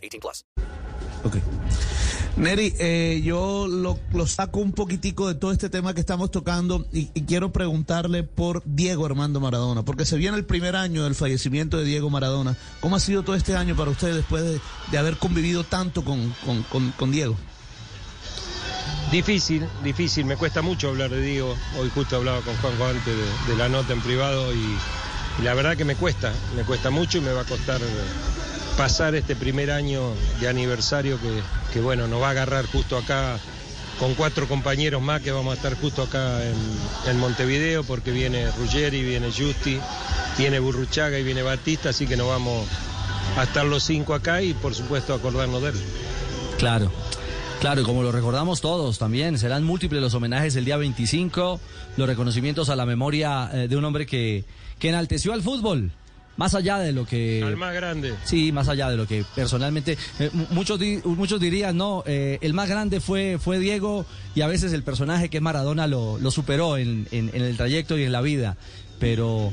18 plus. Ok. Neri, eh, yo lo, lo saco un poquitico de todo este tema que estamos tocando y, y quiero preguntarle por Diego Armando Maradona, porque se viene el primer año del fallecimiento de Diego Maradona. ¿Cómo ha sido todo este año para usted después de, de haber convivido tanto con, con, con, con Diego? Difícil, difícil, me cuesta mucho hablar de Diego. Hoy justo hablaba con Juanjo antes de, de la nota en privado y, y la verdad que me cuesta, me cuesta mucho y me va a costar pasar este primer año de aniversario que, que, bueno, nos va a agarrar justo acá con cuatro compañeros más que vamos a estar justo acá en, Montevideo porque viene Ruggeri, viene Justi, viene Burruchaga y viene Batista, así que nos vamos a estar los cinco acá y por supuesto acordarnos de él. Claro. Claro, y como lo recordamos todos también, serán múltiples los homenajes el día 25, los reconocimientos a la memoria eh, de un hombre que, que enalteció al fútbol, más allá de lo que... Al más grande. Sí, más allá de lo que personalmente... eh, mu- muchos, di- muchos dirían, no, eh, el más grande fue, fue Diego y a veces el personaje que es Maradona lo, lo superó en, en- en el trayecto y en la vida, pero,